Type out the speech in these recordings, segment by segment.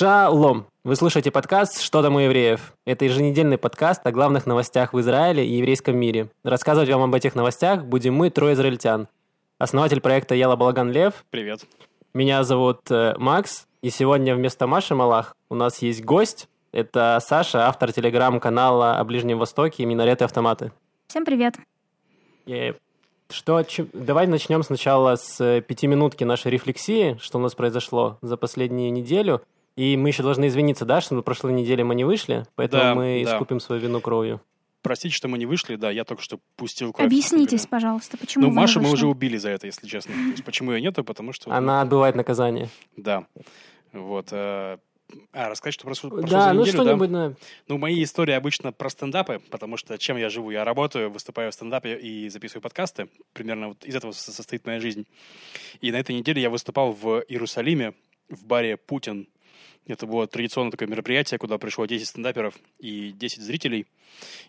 Шалом! Вы слушаете подкаст «Что там у евреев?». Это еженедельный подкаст о главных новостях в Израиле и еврейском мире. Рассказывать вам об этих новостях будем мы, трое израильтян. Основатель проекта Яла Балаган Лев. Привет. Меня зовут э, Макс, и сегодня вместо Маши Малах у нас есть гость. Это Саша, автор телеграм-канала о Ближнем Востоке и «Минареты автоматы». Всем привет. И что, чем- давай начнем сначала с э, пятиминутки нашей рефлексии, что у нас произошло за последнюю неделю. И мы еще должны извиниться, да, что на прошлой неделе мы не вышли, поэтому Да, мы да. искупим свою вину кровью. Простите, что мы не вышли, да, я только что пустил кровь. Объяснитесь, пожалуйста, почему Ну, вы не Машу мы уже убили за это, если честно. То есть, почему ее нету, потому что... Она отбывает наказание. Да. Вот. э, А, рассказать, что прошло, прошло да, за ну неделю, да? что-нибудь, да. Ну, мои истории обычно про стендапы, потому что чем я живу? Я работаю, выступаю в стендапе и записываю подкасты. Примерно вот из этого со- состоит моя жизнь. И на этой неделе я выступал в Иерусалиме в баре «Путин». Это было традиционное такое мероприятие, куда пришло 10 стендаперов и 10 зрителей.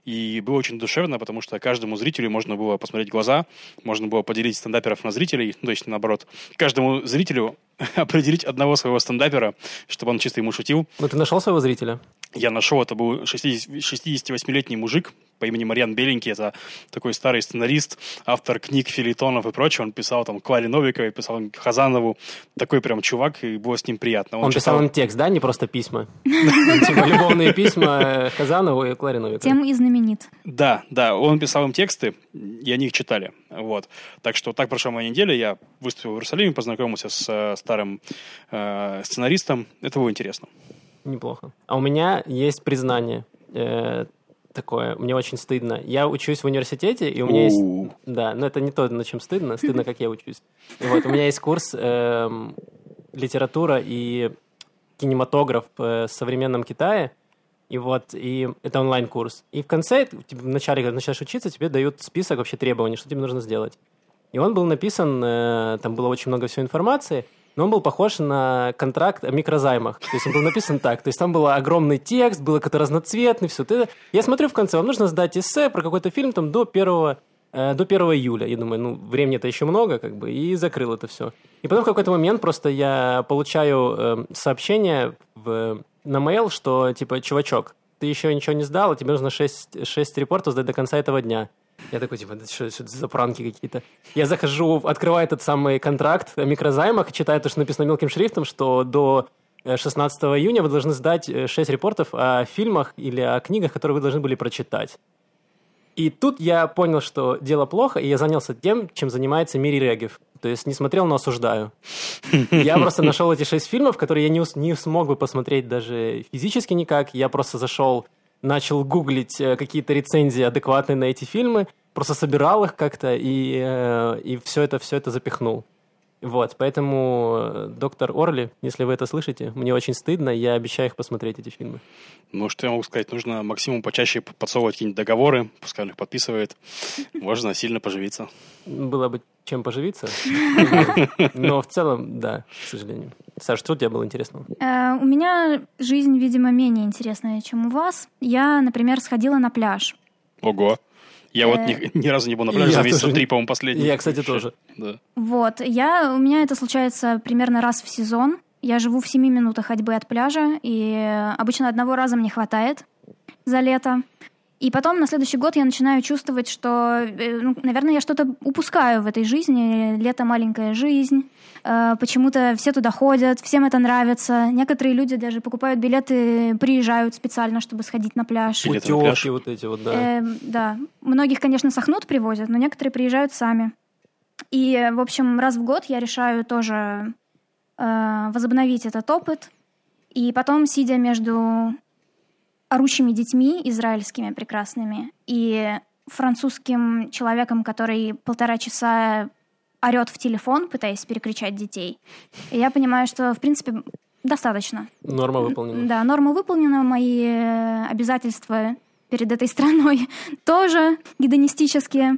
И было очень душевно, потому что каждому зрителю можно было посмотреть глаза, можно было поделить стендаперов на зрителей, ну, то есть наоборот. Каждому зрителю определить одного своего стендапера, чтобы он чисто ему шутил. Ну ты нашел своего зрителя? Я нашел, это был 60 68-летний мужик по имени Марьян Беленький. Это такой старый сценарист, автор книг, филитонов и прочее. Он писал там Кларе Новиковой, писал Хазанову. Такой прям чувак, и было с ним приятно. Он, писал им текст, да, не просто письма? Типа любовные письма Хазанову и Кларе Новиковой. Тем и знаменит. Да, да, он писал им тексты, и они их читали. Вот. Так что так прошла моя неделя. Я выступил в Иерусалиме, познакомился с э, старым э, сценаристом. Это было интересно. Неплохо. А у меня есть признание э, такое, мне очень стыдно. Я учусь в университете, и у меня есть... У. Да, но это не то, на чем стыдно. Стыдно, как я учусь. И вот у меня есть курс эм, литература и кинематограф э, в современном Китае. И вот, и это онлайн-курс. И в конце, тебе в начале, когда начинаешь учиться, тебе дают список вообще требований, что тебе нужно сделать. И он был написан, э, там было очень много всей информации, но он был похож на контракт о микрозаймах. То есть он был написан так. То есть там был огромный текст, было какой-то разноцветный, все. это. Я смотрю в конце, вам нужно сдать эссе про какой-то фильм там до 1, э, до 1 июля. Я думаю, ну, времени-то еще много, как бы, и закрыл это все. И потом в какой-то момент просто я получаю э, сообщение в, на mail, что, типа, чувачок, ты еще ничего не сдал, а тебе нужно 6, 6 репортов сдать до конца этого дня. Я такой, типа, да что, что это за пранки какие-то? Я захожу, открываю этот самый контракт о микрозаймах, читаю то, что написано мелким шрифтом, что до э, 16 июня вы должны сдать 6 репортов о фильмах или о книгах, которые вы должны были прочитать. И тут я понял, что дело плохо, и я занялся тем, чем занимается Мири Регев. То есть не смотрел, но осуждаю. Я просто нашел эти шесть фильмов, которые я не, не смог бы посмотреть даже физически никак. Я просто зашел, начал гуглить э, какие-то рецензии адекватные на эти фильмы, просто собирал их как-то и, э, и все это, все это запихнул. Вот, поэтому, э, доктор Орли, если вы это слышите, мне очень стыдно, я обещаю их посмотреть, эти фильмы. Ну, что я могу сказать? Нужно Максиму почаще подсовывать какие-нибудь договоры, пускай он их подписывает. Можно сильно поживиться. Было бы чем поживиться. Но в целом, да, к сожалению. Саш, что у тебя было интересного? Э, у меня жизнь, видимо, менее интересная, чем у вас. Я, например, сходила на пляж. Ого. Я вот Э. ни, ни разу не был на пляже за месяца три, по-моему, последний. Я, кстати, тоже. Да. Вот, я, у меня это случается примерно раз в сезон. Я живу в 7 минутах ходьбы от пляжа, и обычно одного раза мне хватает за лето. И потом на следующий год я начинаю чувствовать, что, э, ну, наверное, я что-то упускаю в этой жизни. Лето маленькая жизнь. Э, Почему-то все туда ходят, всем это нравится. Некоторые люди даже покупают билеты, приезжают специально, чтобы сходить на пляж. Билеты на пляж. Вот эти вот, да. Эм, да. Многих, конечно, сохнут привозят, но некоторые приезжают сами. И, э, в общем, раз в год я решаю тоже э, возобновить этот опыт. И потом, сидя между орущими детьми израильскими прекрасными и французским человеком, который полтора часа орет в телефон, пытаясь перекричать детей, я понимаю, что, в принципе, достаточно. Норма выполнена. Да, норма выполнена, мои э, обязательства перед этой страной тоже гедонистические.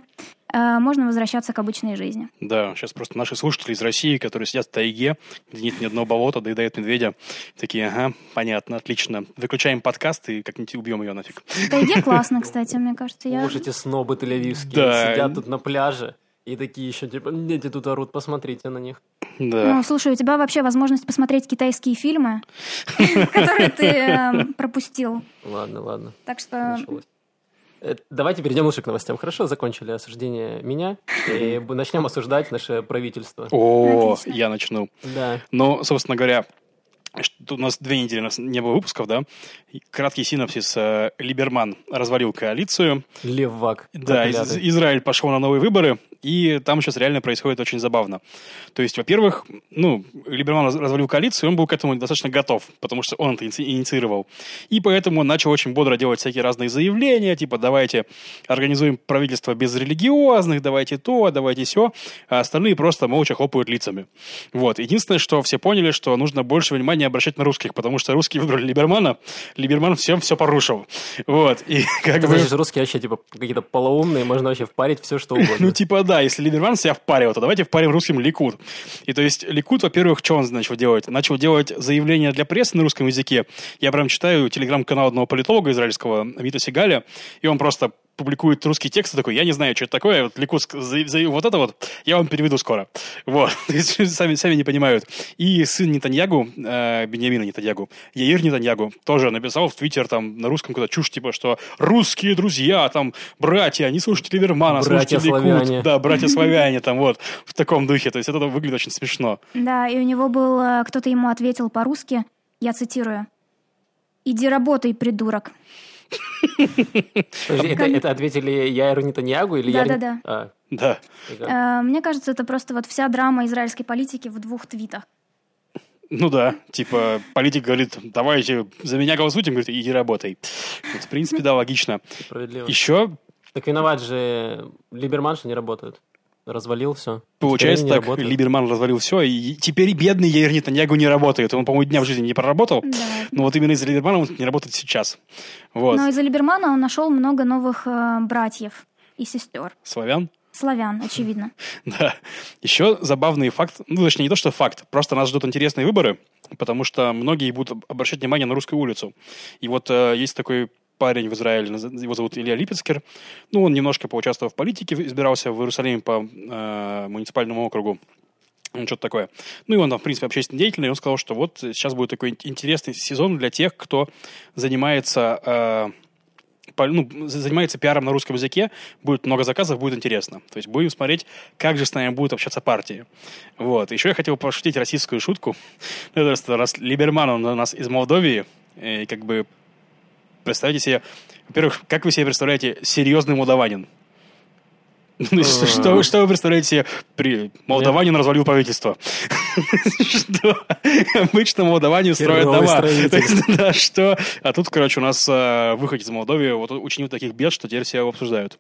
Э, Можно возвращаться к обычной жизни. Да, сейчас просто наши слушатели из России, которые сидят в тайге, где нет ни одного болота, доедают медведя, такие, ага, понятно, отлично. Выключаем подкаст и как-нибудь убьем ее нафиг. В тайге классно, кстати, мне кажется. Я... Уж эти снобы тель Да. сидят тут на пляже И такие еще, типа, дети тут орут, посмотрите на них. Да. Ну, слушай, у тебя вообще возможность посмотреть китайские фильмы, которые ты э, пропустил. Ладно, ладно, Так что началось. Э, Давайте перейдем лучше к новостям. Хорошо, закончили осуждение меня. И начнем осуждать наше правительство. О, я начну. Да. Ну, собственно говоря, у нас две недели у нас не было выпусков, да? Краткий синопсис. э, Либерман развалил коалицию. Левак. Да, Из-. Израиль пошел на новые выборы, и там сейчас реально происходит очень забавно. То есть, во-первых, ну, Либерман раз- развалил коалицию, он был к этому достаточно готов, потому что он это иници- инициировал. И поэтому он начал очень бодро делать всякие разные заявления, типа, давайте организуем правительство без религиозных, давайте то, давайте все, а остальные просто молча хлопают лицами. Вот. Единственное, что все поняли, что нужно больше внимания обращать на русских, потому что русские выбрали Либермана, Либерман всем все порушил. Вот. И как Это бы... значит, русские вообще, типа, какие-то полоумные, можно вообще впарить все, что угодно. Ну, типа, да, если Либерман себя впаривал, то давайте впарим русским Ликут. И то есть Ликут, во-первых, что он начал делать? Начал делать заявления для прессы на русском языке. Я прям читаю телеграм-канал одного политолога израильского, Амита Сигаля, и он просто публикует русский текст и такой, я не знаю, что это такое, вот Ликут ск- за- заявил вот это вот, я вам переведу скоро. Вот, сами, сами не понимают. И сын Нетаньягу, э, Беньямина Нетаньягу, Яир Нетаньягу, тоже написал в Твиттер там на русском какую-то чушь, типа, что русские друзья, там, братья, не слушайте Либермана, Братья слушайте Ликут. славяне. Да, братья-славяне, там вот, в таком духе. То есть это выглядит очень смешно. Да, и у него был, э, кто-то ему ответил по-русски, я цитирую, «Иди работай, придурок». Это, это ответили Яиру Нетаньягу или. А, Да. и как? Э, Мне кажется, это просто вот вся драма израильской политики в двух твитах. Ну да, типа, политик говорит, давайте за меня голосуйте, он говорит, иди работай. Вот, в принципе, да, логично. Справедливо. Еще Так виноват же Либерман, что не работают. Развалил все. Получается так, Либерман развалил все, и теперь бедный Яир Нетаньягу не работает. Он, по-моему, дня в жизни не проработал, Да. но вот именно из-за Либермана он не работает сейчас. Вот. Но из-за Либермана он нашел много новых э, братьев и сестер. Славян? Славян, очевидно. Да. Еще забавный факт, ну, точнее, не то, что факт, просто нас ждут интересные выборы, потому что многие будут обращать внимание на русскую улицу. И вот э, есть такой парень в Израиле, его зовут Илья Липецкер. Ну, он немножко поучаствовал в политике, избирался в Иерусалиме по э, муниципальному округу. Ну, что-то такое. Ну, и он там, в принципе, общественный деятельный, и он сказал, что вот сейчас будет такой ин- интересный сезон для тех, кто занимается э, по- ну, за- занимается пиаром на русском языке, будет много заказов, будет интересно. То есть будем смотреть, как же с нами будут общаться партии. Вот. Еще я хотел пошутить российскую шутку. Ну, это раз Либерман, он у нас из Молдовии, и как бы представьте себе, во-первых, как вы себе представляете серьезный молдаванин? Ну, что, что вы- представляете себе? При... Молдаванин развалил правительство. Что? Обычно молдаване строят дома. Да, что? А тут, короче, у нас э, выход из Молдовии вот учинил таких бед, что теперь все его обсуждают.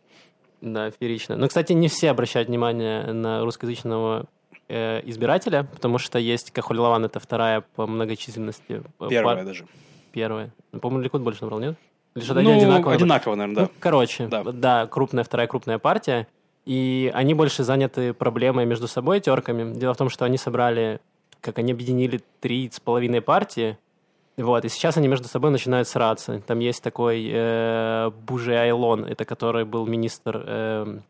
Да, феерично. Но, кстати, не все обращают внимание на русскоязычного э, избирателя, потому что есть Кахоль Лаван, это вторая по многочисленности. э, Первая даже. Первая. Ну, По-моему, Ликут больше набрал, нет? Или что-то Ну, одинаково? одинаково, наверное, Ну, да. короче, Да. да. крупная, вторая крупная партия. И они больше заняты проблемой между собой, терками. Дело в том, что они собрали, как они объединили три с половиной партии. Вот, и сейчас они между собой начинают сраться. Там есть такой э, Буже Айлон, это который был министр эм,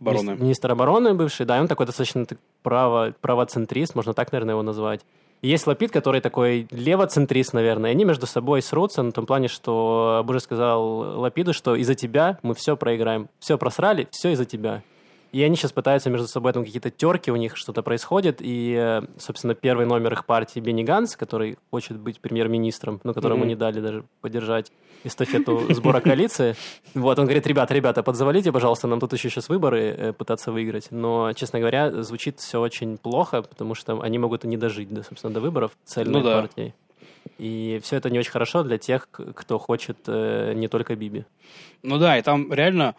Обороны. Министр, обороны бывший, да, он такой достаточно право, правоцентрист, можно так, наверное, его назвать. Есть Лапид, который такой левоцентрист, наверное, они между собой срутся на том плане, что Боже сказал Лапиду, что из-за тебя мы все проиграем. Все просрали, все из-за тебя. И они сейчас пытаются между собой, там какие-то терки у них что-то происходит, и, собственно, первый номер их партии Бенни Ганс, который хочет быть премьер-министром, но которому Мгм. не дали даже поддержать эстафету сбора коалиции. Вот, он говорит, ребята, ребята, подзавалите, пожалуйста, нам тут еще сейчас выборы э, пытаться выиграть. Но, честно говоря, звучит все очень плохо, потому что они могут и не дожить, да, собственно, до выборов цельной Ну да. партии. И все это не очень хорошо для тех, кто хочет э, не только Биби. Ну да, и там реально,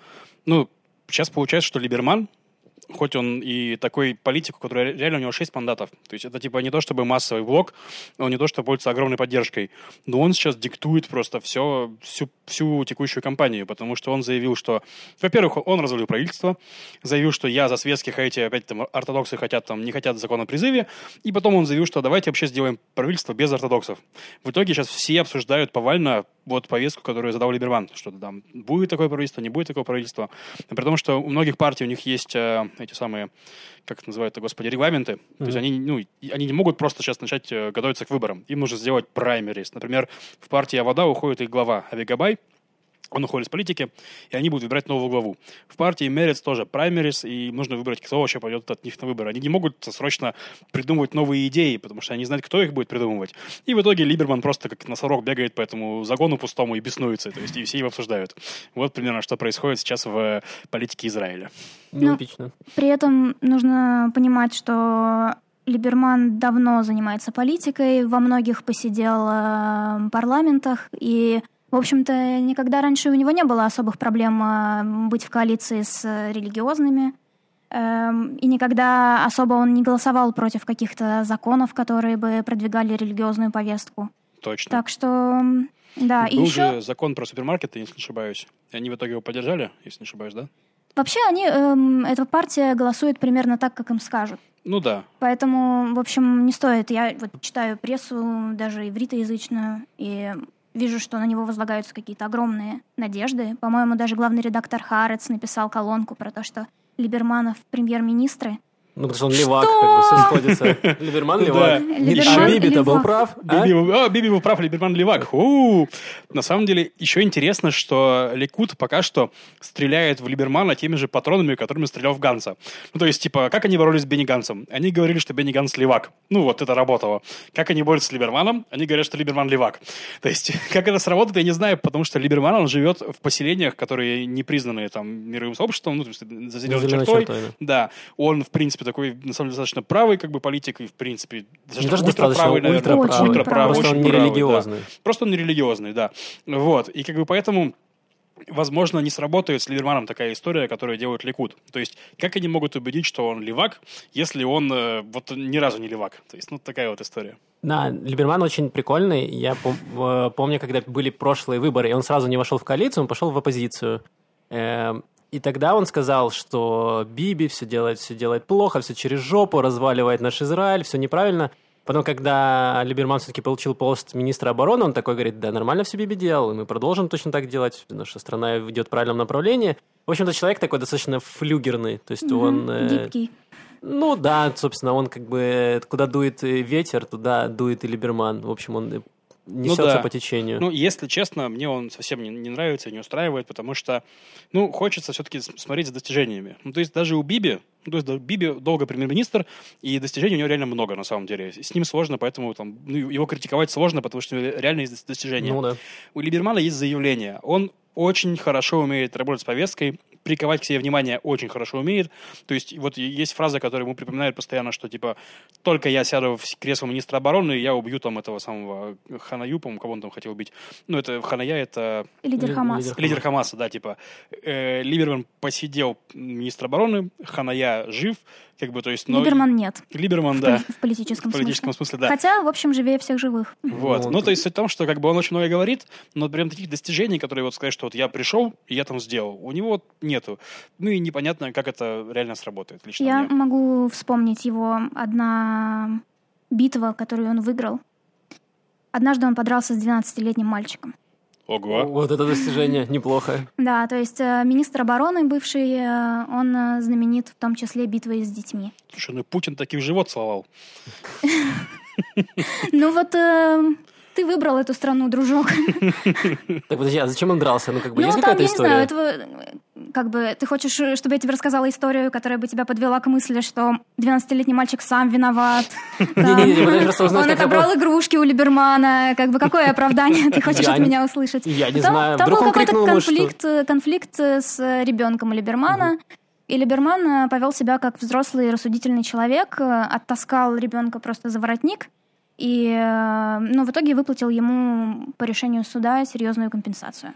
ну, сейчас получается, что Либерман, хоть он и такой политик, у которого реально у него 6 мандатов, то есть это типа не то чтобы массовый блок, он не то что пользуется огромной поддержкой, но он сейчас диктует просто все, всю, всю текущую кампанию, потому что он заявил, что, во-первых, он развалил правительство, заявил, что я за светских, а эти опять там ортодоксы хотят там, не хотят закона о призыве, и потом он заявил, что давайте вообще сделаем правительство без ортодоксов. В итоге сейчас все обсуждают повально вот повестку, которую задал Либерман, что там будет такое правительство, не будет такого правительства. При том, что у многих партий у них есть э, на эти самые, как это называют, господи, регламенты. Mm-hmm. То есть они, ну, они не могут просто сейчас начать э, готовиться к выборам. Им нужно сделать праймерис. Например, в партии Авода уходит их глава Авигабай, он уходит из политики, и они будут выбирать новую главу. В партии Мерец тоже праймерис, и нужно выбрать, кто вообще пойдет от них на выборы. Они не могут срочно придумывать новые идеи, потому что они знают, кто их будет придумывать. И в итоге Либерман просто как носорог бегает по этому загону пустому и беснуется, то есть и все его обсуждают. Вот примерно, что происходит сейчас в политике Израиля. Ну, при этом нужно понимать, что Либерман давно занимается политикой, во многих посидел э, парламентах, и в общем-то, никогда раньше у него не было особых проблем а, быть в коалиции с религиозными. Эм, и никогда особо он не голосовал против каких-то законов, которые бы продвигали религиозную повестку. Точно. Так что, да. Был и же еще... закон про супермаркеты, если не ошибаюсь. И они в итоге его поддержали, если не ошибаюсь, да? Вообще, они, эм, эта партия голосует примерно так, как им скажут. Ну да. Поэтому, в общем, не стоит. Я вот читаю прессу, даже ивритоязычную, и вижу, что на него возлагаются какие-то огромные надежды. По-моему, даже главный редактор Харец написал колонку про то, что Либерманов премьер-министры ну, потому что он левак, как бы все сходится. Либерман левак. Либерман Биби-то был прав. А? Биби, был прав, Либерман левак. На самом деле, еще интересно, что Ликут пока что стреляет в Либермана теми же патронами, которыми стрелял в Ганса. Ну, то есть, типа, как они боролись с Бенни Гансом? Они говорили, что Бенни Ганс левак. Ну, вот это работало. Как они борются с Либерманом? Они говорят, что Либерман левак. То есть, как это сработает, я не знаю, потому что Либерман, он живет в поселениях, которые не признаны там мировым сообществом, ну, то есть, за зеленой чертой. чертой да. да. Он, в принципе, такой, на самом деле, достаточно правый как бы политик и, в принципе, достаточно не ультраправый, наверное. Ультраправый. ультраправый. Просто он не религиозный. Да. Просто он не религиозный, да. Вот. И как бы поэтому возможно, не сработает с Либерманом такая история, которую делают Ликут. То есть, как они могут убедить, что он левак, если он э, вот ни разу не левак? То есть, ну, такая вот история. Да, Либерман очень прикольный. Я пом- помню, когда были прошлые выборы, и он сразу не вошел в коалицию, он пошел в оппозицию. Эм, и тогда он сказал, что Биби все делает, все делает плохо, все через жопу, разваливает наш Израиль, все неправильно. Потом, когда Либерман все-таки получил пост министра обороны, он такой говорит, да, нормально все Биби делал, и мы продолжим точно так делать, наша страна идет в правильном направлении. В общем-то, человек такой достаточно флюгерный, то есть mm-hmm. он... Э, Гибкий. Ну да, собственно, он как бы, куда дует ветер, туда дует и Либерман. В общем, он несется ну, да. по течению. Ну, если честно, мне он совсем не, не нравится, не устраивает, потому что, ну, хочется все-таки смотреть за достижениями. Ну, то есть даже у Биби, ну, то есть Биби долго премьер-министр, и достижений у него реально много, на самом деле. С ним сложно, поэтому там, ну, его критиковать сложно, потому что реально есть достижения. Ну, да. У Либермана есть заявление. Он очень хорошо умеет работать с повесткой, приковать к себе внимание очень хорошо умеет. То есть вот есть фраза, которая ему припоминает постоянно, что типа только я сяду в кресло министра обороны, я убью там этого самого Ханаю, по-моему, кого он там хотел убить. Ну, это Ханая, это... Лидер Хамаса. Лидер Хамаса, да, типа. Э, Либерман посидел министр обороны, Ханая жив, как бы, то есть, но... Либерман нет. Либерман, в да. В политическом, в политическом смысле. смысле, да. Хотя, в общем, живее всех живых. Вот. Ну, ну то есть суть в том, что как бы он очень много говорит, но прям таких достижений, которые вот сказать, что вот я пришел, и я там сделал, у него нету. Ну и непонятно, как это реально сработает лично Я мне. могу вспомнить его одна битва, которую он выиграл. Однажды он подрался с 12-летним мальчиком. Ого. Вот это достижение неплохо. Да, то есть э, министр обороны бывший, э, он э, знаменит в том числе битвой с детьми. Слушай, ну Путин таких живот целовал. Ну вот ты выбрал эту страну, дружок. Так подожди, а зачем он дрался? Ну, как бы, ну, есть какая-то история? Не знаю, это, как бы, ты хочешь, чтобы я тебе рассказала историю, которая бы тебя подвела к мысли, что 12-летний мальчик сам виноват. Он отобрал игрушки у Либермана. Как бы, какое оправдание ты хочешь от меня услышать? Я не знаю, Там был какой-то конфликт конфликт с ребенком Либермана. И Либерман повел себя как взрослый рассудительный человек, оттаскал ребенка просто за воротник, и э, ну, в итоге выплатил ему по решению суда серьезную компенсацию.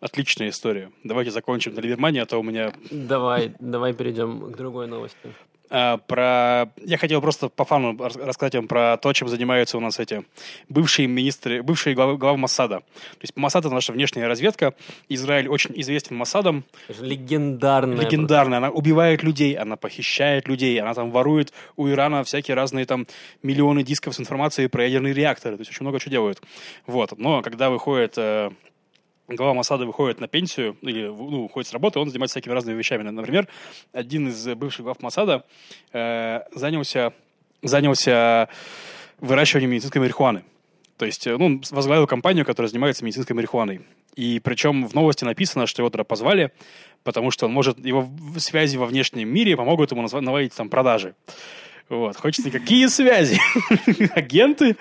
Отличная история. Давайте закончим на Либермане, а то у меня... Давай, давай перейдем к другой новости. А, про... Я хотел просто по фану рассказать вам про то, чем занимаются у нас эти бывшие министры, бывшие главы, главы Моссада. То есть Моссад — это наша внешняя разведка. Израиль очень известен Моссадом. Легендарная. Легендарная. Она убивает людей, она похищает людей, она там ворует у Ирана всякие разные там миллионы дисков с информацией про ядерные реакторы. То есть очень много чего делают. Вот. Но когда выходит э, глава Масада выходит на пенсию или ну, уходит с работы, он занимается всякими разными вещами. Например, один из бывших глав Масада э, занялся, занялся выращиванием медицинской марихуаны. То есть, э, ну, возглавил компанию, которая занимается медицинской марихуаной. И причем в новости написано, что его туда позвали, потому что он может, его связи во внешнем мире помогут ему наводить там продажи. Вот. Хочется какие связи? Агенты?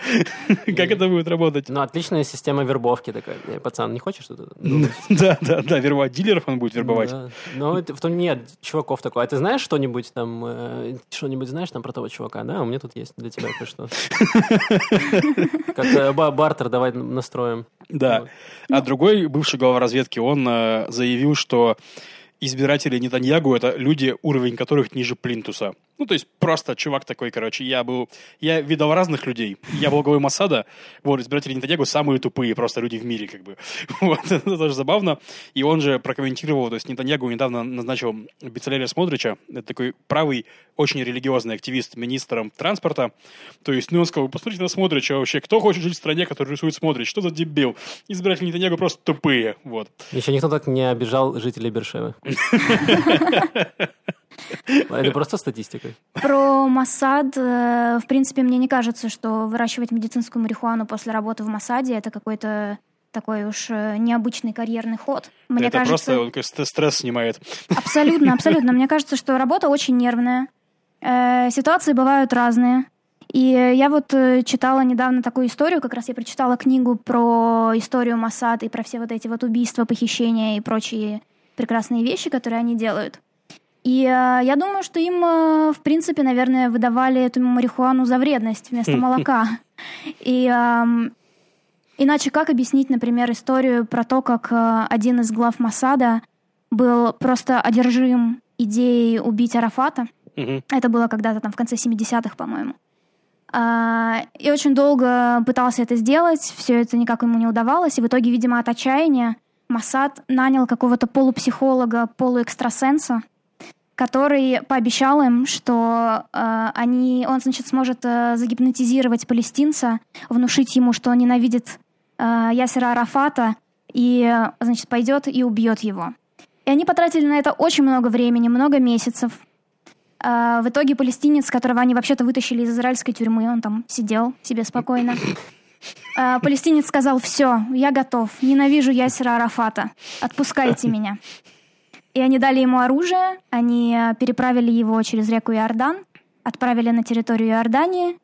Как это будет работать? Ну, отличная система вербовки такая. «Эй, Пацан, не хочешь что-то? Да, да, да, вербовать дилеров он будет вербовать. Ну, это- в том нет чуваков такой. А ты знаешь что-нибудь там, э, что-нибудь знаешь там про того чувака? Да, у меня тут есть для тебя кое-что. Как э, ба- бартер давай настроим. Да. А другой бывший глава разведки, он э, заявил, что избиратели Нетаньягу — это люди, уровень которых ниже Плинтуса. Ну, то есть просто чувак такой, короче, я был... Я видел разных людей. Я был главой Масада. Вот, избиратели Нетаньягу самые тупые просто люди в мире, как бы. Вот, это тоже забавно. И он же прокомментировал, то есть Нетаньягу недавно назначил Бицалеля Смотрича, это такой правый, очень религиозный активист, министром транспорта. То есть, ну, он сказал, посмотрите на Смотрича вообще, кто хочет жить в стране, которая рисует Смотрич, что за дебил? Избиратели Нетаньягу просто тупые, вот. Еще никто так не обижал жителей Бершевы. Это просто статистика. Про Моссад, э, в принципе, мне не кажется, что выращивать медицинскую марихуану после работы в Моссаде это какой-то такой уж э, необычный карьерный ход. Мне это кажется, просто он стресс снимает. абсолютно, абсолютно. Мне кажется, что работа очень нервная. Э, Ситуации бывают разные. И я вот читала недавно такую историю, как раз я прочитала книгу про историю Моссад и про все вот эти вот убийства, похищения и прочие прекрасные вещи, которые они делают. И э, я думаю, что им, э, в принципе, наверное, выдавали эту марихуану за вредность вместо молока. И эм, иначе как объяснить, например, историю про то, как э, один из глав Масада был просто одержим идеей убить Арафата? Мгм. Это было когда-то там в конце 70-х, по-моему. А, И очень долго пытался это сделать, все это никак ему не удавалось, и в итоге, видимо, от отчаяния Масад нанял какого-то полупсихолога, полуэкстрасенса, который пообещал им, что э, они, он, значит, сможет э, загипнотизировать палестинца, внушить ему, что он ненавидит э, Ясера Арафата, и, э, значит, пойдет и убьет его. И они потратили на это очень много времени, много месяцев. А, В итоге палестинец, которого они вообще-то вытащили из израильской тюрьмы, он там сидел себе спокойно. А, Палестинец сказал, все, я готов, ненавижу Ясера Арафата, отпускайте меня. И они дали ему оружие, они переправили его через реку Иордан, отправили на территорию Иордании,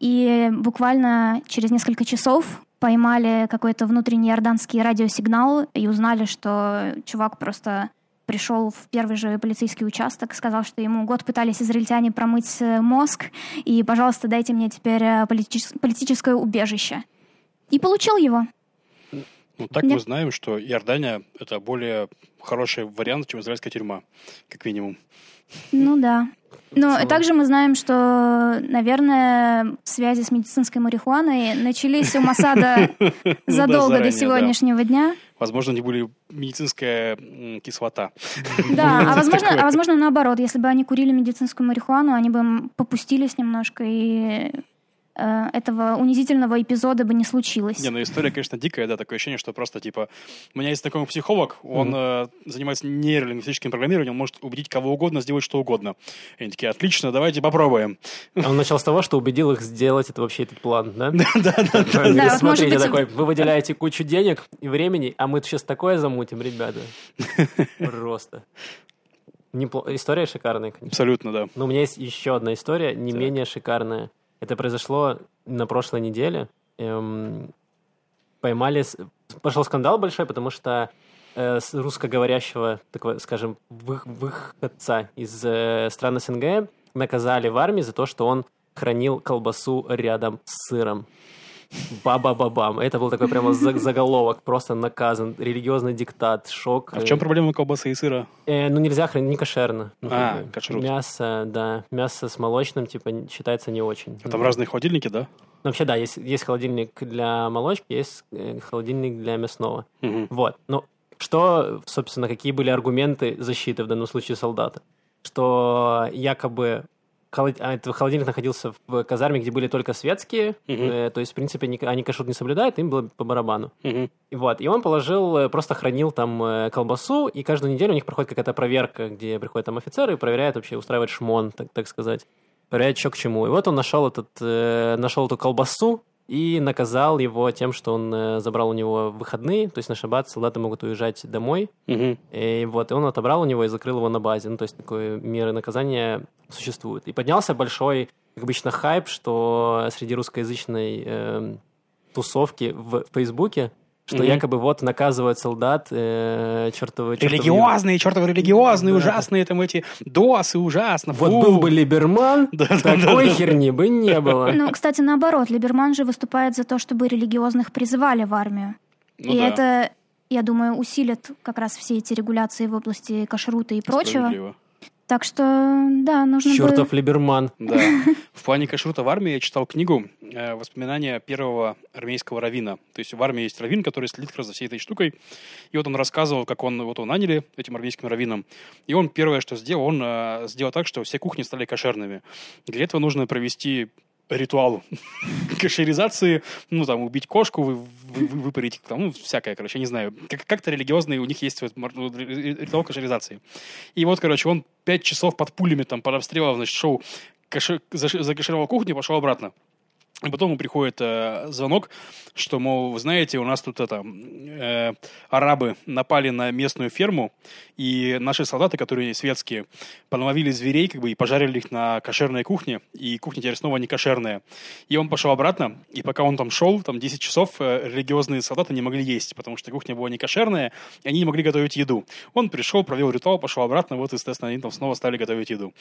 и буквально через несколько часов поймали какой-то внутренний иорданский радиосигнал и узнали, что чувак просто пришел в первый же полицейский участок, сказал, что ему год пытались израильтяне промыть мозг, и, пожалуйста, дайте мне теперь э, политичес- политическое убежище. И получил его. Ну, так Нет. мы знаем, что Иордания — это более хороший вариант, чем израильская тюрьма, как минимум. Ну да. Но целом. также мы знаем, что, наверное, связи с медицинской марихуаной начались у Масада Ну задолго до сегодняшнего дня. Возможно, они были медицинская кислота. Да, а возможно, а возможно наоборот, если бы они курили медицинскую марихуану, они бы попустились немножко, и э, этого унизительного эпизода бы не случилось. Не, ну история, конечно, дикая, да, такое ощущение, что просто, типа, у меня есть такой психолог, он э, занимается нейролингвистическим программированием, он может убедить кого угодно, сделать что угодно. И они такие, отлично, давайте попробуем. Он начал с того, что убедил их сделать это вообще этот план, да? Да, да, да. Смотрите, такой, вы выделяете кучу денег и времени, а мы сейчас такое замутим, ребята. Просто. Непло- История шикарная, конечно. Абсолютно, да. Но у меня есть еще одна история, не Так. менее шикарная. Это произошло на прошлой неделе. Эм, поймали... Пошел скандал большой, потому что э, русскоговорящего, такого, скажем, вы- выходца из э, стран СНГ наказали в армии за то, что он хранил колбасу рядом с сыром. Ба-ба-ба-бам. Это был такой прямо за- заголовок. Просто наказан. Религиозный диктат, шок. А в чем проблема колбасы и сыра? Э, ну, нельзя хранить, не кошерно. Ну, А, кашрут. Мясо, да. Мясо с молочным, типа, считается не очень. А там разные холодильники, да? Ну, Вообще, да, есть, есть холодильник для молочки, есть э, холодильник для мясного. Мгм. Вот. Ну, что, собственно, какие были аргументы защиты в данном случае солдата? Что якобы холодильник находился в казарме, где были только светские, э, то есть, в принципе, они, они кашрут не соблюдают, им было по барабану. И вот, и он положил, э, просто хранил там э, колбасу, и каждую неделю у них проходит какая-то проверка, где приходят там офицеры и проверяют вообще, устраивают шмон, так, так сказать. Проверяют, что к чему. И вот он нашел, этот, э, нашел эту колбасу и наказал его тем, что он э, забрал у него выходные, то есть на шаббат солдаты могут уезжать домой, Мгм. и вот, и он отобрал у него и закрыл его на базе. Ну, то есть такое меры наказания существуют. И поднялся большой, как обычно, хайп, что среди русскоязычной эм, тусовки в Фейсбуке, что Мгм. якобы вот наказывают солдат э, чертовы... чертовы- Религиозные, чертовы религиозные, Да. ужасные там эти досы, ужасно. Вот фу. был бы Либерман, Да, да, такой да, да. херни бы не было. Ну, кстати, наоборот, Либерман же выступает за то, чтобы религиозных призывали в армию. Ну и да, это, я думаю, усилит как раз все эти регуляции в области кашрута и прочего. справедливо. Так что, да, нужно Чертов бы... Либерман. Да. В плане кашрута в армии я читал книгу э, «Воспоминания первого армейского равина». То есть в армии есть равин, который следит как раз за всей этой штукой. И вот он рассказывал, как он, вот его наняли этим армейским раввином. И он первое, что сделал, он э, сделал так, что все кухни стали кошерными. Для этого нужно провести ритуал кошеризации, ну, там, убить кошку, вы, вы- вы- выпарить, там, ну, всякое, короче, я не знаю. Как- Как-то религиозные у них есть вот ну, ри- ритуал кошеризации. И вот, короче, он пять часов под пулями, там, под обстрелом, значит, шел, каши- заши- закашировал кухню, пошел обратно. И потом ему приходит э, звонок, что, мол, вы знаете, у нас тут это, э, арабы напали на местную ферму, и наши солдаты, которые светские, поломовили зверей, как бы, и пожарили их на кошерной кухне, и кухня теперь снова не кошерная. И он пошел обратно, и пока он там шел, там 10 часов э, религиозные солдаты не могли есть, потому что кухня была не кошерная, и они не могли готовить еду. Он пришел, провел ритуал, пошел обратно, вот, естественно, они там снова стали готовить еду.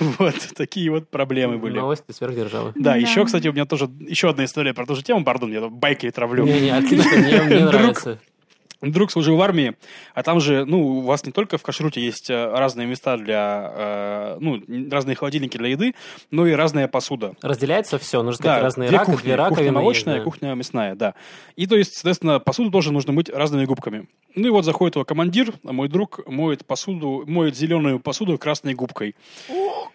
Вот, такие вот проблемы были. Новости сверхдержавы. Да, Да. еще, кстати, у меня тоже еще одна история про ту же тему, пардон, я байки травлю. Не-не, отлично, мне, мне нравится. Друг служил в армии, а там же, ну, у вас не только в кашруте есть э, разные места для, э, ну, разные холодильники для еды, но и разная посуда. Разделяется все, нужно сказать, разные две раки, кухни. две раковины. Кухня есть, молочная, да. кухня мясная, да. И то есть, соответственно, посуду тоже нужно мыть разными губками. Ну и вот заходит его командир, а мой друг моет посуду, моет зеленую посуду красной губкой.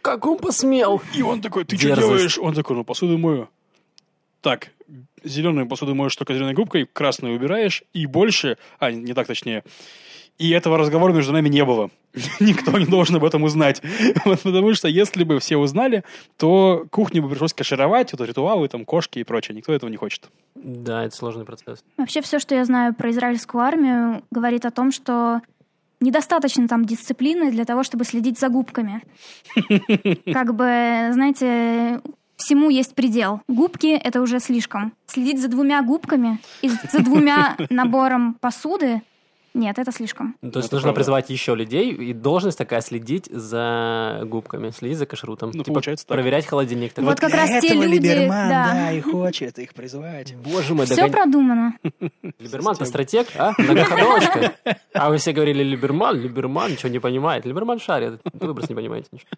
Как он посмел? И он такой, ты что Дерзость. делаешь? Он такой, ну посуду мою. Так, зеленую посуду моешь только зеленой губкой, красную убираешь, и больше, а, не так точнее, и этого разговора между нами не было. Никто не должен об этом узнать. Вот потому что если бы все узнали, то кухню бы пришлось кашировать, это ритуалы, там, кошки и прочее. Никто этого не хочет. Да, это сложный процесс. Вообще все, что я знаю про израильскую армию, говорит о том, что недостаточно там дисциплины для того, чтобы следить за губками. Как бы, знаете, всему есть предел. Губки — это уже слишком. Следить за двумя губками и за двумя набором посуды — нет, это слишком. Ну, То есть Это нужно правда. призвать еще людей, и должность такая следить за губками, следить за кашрутом. Ну, Типа получается так. проверять холодильник. Так Вот как раз те люди, да. и хочет их призывать. Боже мой, да Все как- продумано. Либерман, ты стратег, а? Многоходовочка. А вы все говорили Либерман, Либерман, ничего не понимает. Либерман шарит. Вы просто не понимаете ничего.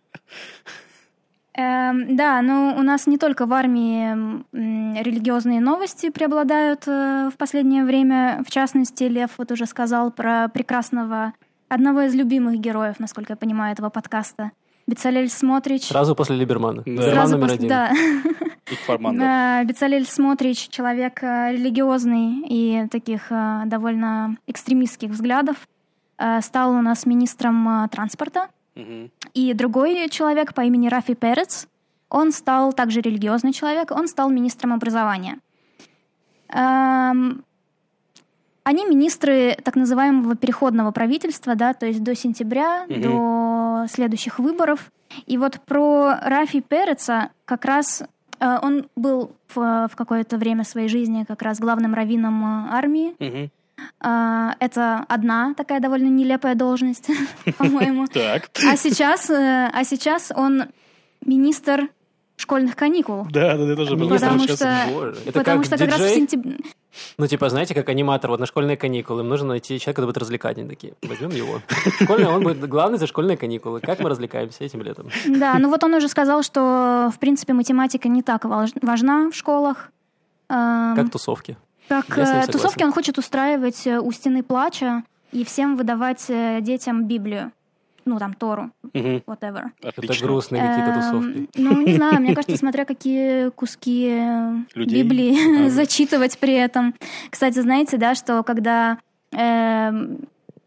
Эм, да, но у нас не только в армии м, религиозные новости преобладают э, в последнее время. В частности, Лев вот уже сказал про прекрасного, одного из любимых героев, насколько я понимаю, этого подкаста. Бецалель Смотрич. Сразу после Либермана. Да. Либерман Сразу номер после- один. да. Да. Э, Бецалель Смотрич, человек э, религиозный и таких э, довольно экстремистских взглядов, э, стал у нас министром э, транспорта. И другой человек по имени Рафи Перец, он стал также религиозный человек, он стал министром образования. Эм, Они министры так называемого переходного правительства, да, то есть до сентября, Мгм. до следующих выборов. И вот про Рафи Переца как раз э, он был в, в какое-то время своей жизни как раз главным раввином э, армии. Мгм. А, Это одна такая довольно нелепая должность, по-моему. Так. А сейчас, э, а сейчас он министр школьных каникул. Да, да, да, тоже было. Потому Сейчас- что. Это потому как что как раз в диджей? сентябре... Ну, типа, знаете, как аниматор, вот на школьные каникулы, им нужно найти человека, который будет развлекать. Они такие, возьмем его. Школьный, он будет главный за школьные каникулы. Как мы развлекаемся этим летом? Да, ну вот он уже сказал, что, в принципе, математика не так важ- важна в школах. Эм, Как тусовки. Ним э, тусовки он хочет устраивать э, у стены плача и всем выдавать э, детям Библию. ну, там, Тору, Мгм. whatever. Отлично. Это грустные какие-то Эм, тусовки. Ну, не знаю, мне кажется, смотря какие куски э, Людей? Библии А. зачитывать при этом. Кстати, знаете, да, что когда эм,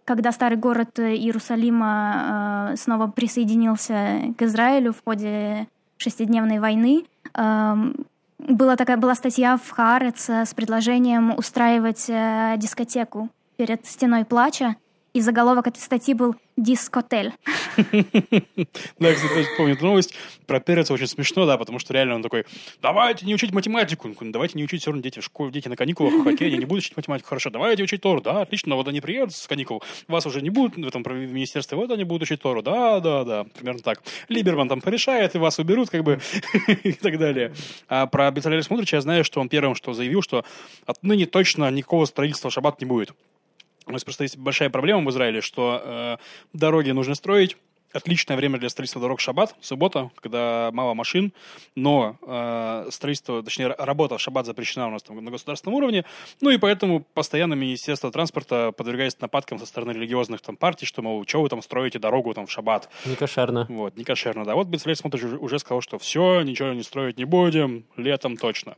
когда старый город Иерусалима э, снова присоединился к Израилю в ходе шестидневной войны, эм, была такая была статья в Хаарец с предложением устраивать э, дискотеку перед стеной плача, и заголовок этой статьи был «Дискотель». Да, я, кстати, помню эту новость. Про Переца очень смешно, да, потому что реально он такой, давайте не учить математику. «Ну, Давайте не учить все равно дети в школе, дети на каникулах, окей, они не будут учить математику, хорошо, давайте учить Тору, да, отлично, вот они приедут с каникул, вас уже не будут в этом министерстве, вот они будут учить Тору, да, да, да, примерно так. Либерман там порешает, и вас уберут, как бы, и так далее. А про Бецалеля Смотрича я знаю, что он первым, что заявил, что отныне точно никакого строительства шаббат не будет. У нас просто есть большая проблема в Израиле, что э, дороги нужно строить. Отличное время для строительства дорог шаббат, суббота, когда мало машин, но э, строительство, точнее, работа в шаббат запрещена у нас там на государственном уровне, ну и поэтому постоянно Министерство транспорта подвергается нападкам со стороны религиозных там партий, что, мол, что вы там строите дорогу там в шаббат, Не кошерно. вот, не кошерно, да. Вот Бецалель Смотрич уже, уже сказал, что все, ничего не строить не будем, летом точно.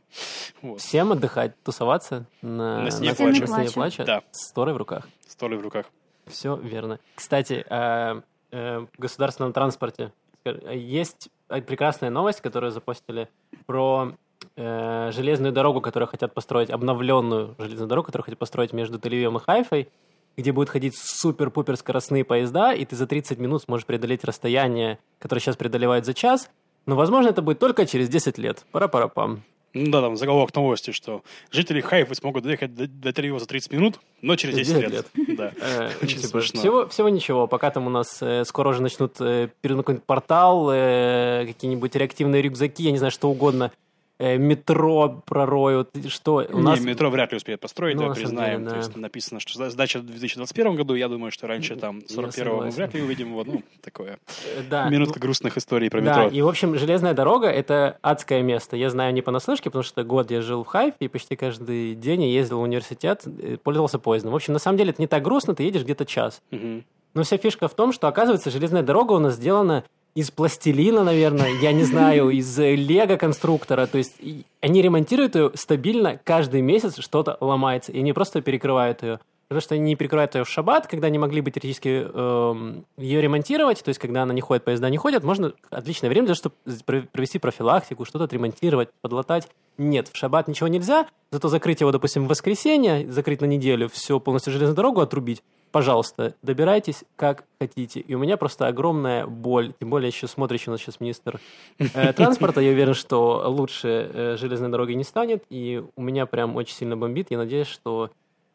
Вот, Всем отдыхать, тусоваться на, На сне плача. Да. с Торой в руках. столы в руках. Все верно. Кстати, э, э, государственном транспорте ска- есть э, прекрасная новость, которую запостили про э, железную дорогу, которую хотят построить, обновленную железную дорогу, которую хотят построить между Тель-Авивом и Хайфой, где будут ходить супер-пупер скоростные поезда, и ты за 30 минут сможешь преодолеть расстояние, которое сейчас преодолевают за час, но, возможно, это будет только через 10 лет. Пара-пара-пам. Ну да, там заголовок новости, что жители Хайфы смогут доехать до, до Тель-Авива за 30 минут, но через 10 10 лет. Да. Э, Очень типа, смешно. Всего, всего ничего. Пока там у нас э, скоро уже начнут э, какой-нибудь портал, э, какие-нибудь реактивные рюкзаки, я не знаю, что угодно, метро пророют, что у Не, нас... метро вряд ли успеет построить, Ну, да, самом признаем. деле, То да. есть написано, что сда- сдача в 2021 году, я думаю, что раньше там Я 41 мы вряд ли увидим. Вот, ну, такое. э, да, Минутка грустных историй про Да, метро. и, в общем, железная дорога — это адское место. Я знаю не понаслышке, потому что год я жил в Хайфе, и почти каждый день я ездил в университет, э, пользовался поездом. В общем, на самом деле это не так грустно, ты едешь где-то час. Мгм. Но вся фишка в том, что, оказывается, железная дорога у нас сделана из пластилина, наверное, я не знаю, из э, лего-конструктора. То есть они ремонтируют ее стабильно, каждый месяц что-то ломается, и они просто перекрывают ее. Потому что они не перекрывают ее в шаббат, когда не могли бы теоретически эм, ее ремонтировать, то есть когда она не ходит, поезда не ходят, можно отличное время для того, чтобы провести профилактику, что-то отремонтировать, подлатать. Нет, в шаббат ничего нельзя, зато закрыть его, допустим, в воскресенье, закрыть на неделю, все полностью железную дорогу отрубить, пожалуйста, добирайтесь как хотите. И у меня просто огромная боль, тем более еще смотрящий у нас сейчас министр э, транспорта, я уверен, что лучше э, железной дороги не станет, и у меня прям очень сильно бомбит. Я надеюсь, что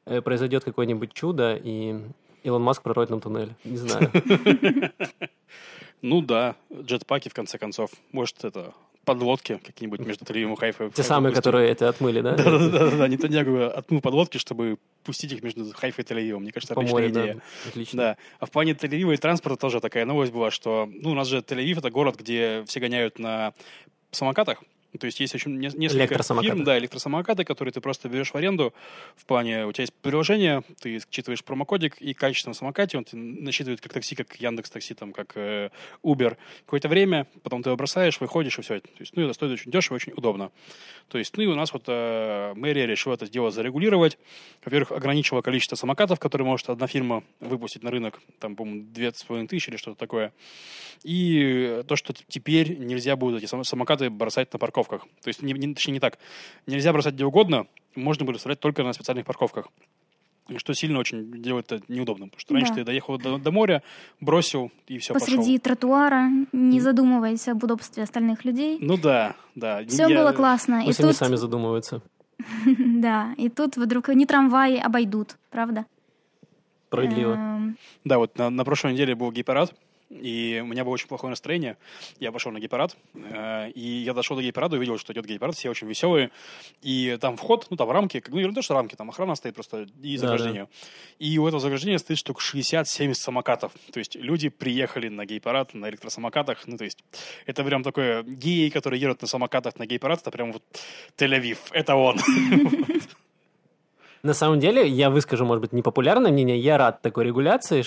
э, произойдет какое-нибудь чудо, и Илон Маск пророет нам туннель. Не знаю. Ну да, джетпаки, в конце концов. Может, это подлодки какие-нибудь между Тель-Авивом и Хайфой. Те самые, которые это отмыли, да? Да-да-да, Нетаньягу отмыл подлодки, чтобы пустить их между Хайфой и Тель-Авивом. Мне кажется, отличная идея. Отлично. Да. А в плане Тель-Авива и транспорта тоже такая новость была, что ну, у нас же Тель-Авив это город, где все гоняют на самокатах. Ну, То есть есть очень не- несколько фирм, да, электросамокаты, которые ты просто берешь в аренду. В плане, у тебя есть приложение, ты считываешь промокодик, и качество на самокате, он насчитывает как такси, как Яндекс Такси, там, как э, Uber. Какое-то время, потом ты его бросаешь, выходишь, и все. То есть, ну, это стоит очень дешево, очень удобно. То есть, ну, и у нас вот э, мэрия решила это дело зарегулировать. Во-первых, ограничила количество самокатов, которые может одна фирма выпустить на рынок, там, по-моему, две с половиной тысячи или что-то такое. И то, что теперь нельзя будет эти сам- самокаты бросать на парковках. То есть, не, не- точнее, не так. Нельзя бросать где угодно, можно будет оставлять только на специальных парковках. Что сильно очень делает это неудобно. Потому что раньше Да. ты доехал до, до моря, бросил, и все, Посреди тротуара, не задумываясь об удобстве остальных людей. Ну да, да. Все Я- было классно. И Пусть они тут, сами задумываются. да, и тут вдруг не трамваи обойдут, правда? Справедливо. Эм, Да, вот на, на прошлой неделе был гей-парад, и у меня было очень плохое настроение. Я пошел на гей-парад, э, и я дошел до гей-парада, увидел, что идет гей-парад, все очень веселые. И там вход, ну там рамки, ну не то, что рамки, там охрана стоит просто и Да, заграждение. И у этого заграждения стоит штук 60-70 самокатов. То есть люди приехали на гей-парад на электросамокатах. Ну то есть это прям такое геи, которые едут на самокатах на гей-парад, это прям вот Тель-Авив, это он. На самом деле, я выскажу, может быть, непопулярное мнение. Я рад такой регуляции,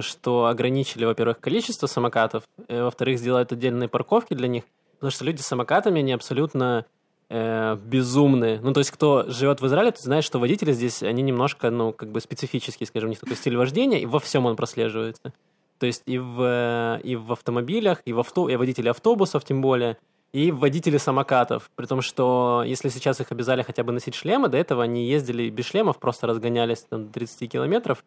что, ограничили, во-первых, количество самокатов, э, во-вторых, сделают отдельные парковки для них, потому что люди с самокатами, они абсолютно э, безумные. Ну, то есть, кто живет в Израиле, тот знает, что водители здесь, они немножко, ну, как бы специфические, скажем, у них такой стиль вождения, и во всем он прослеживается. То есть и в, э, и в автомобилях, и в авто, и водители автобусов тем более – и водители самокатов. При том, что если сейчас их обязали хотя бы носить шлемы, до этого они ездили без шлемов, просто разгонялись там, до 30 километров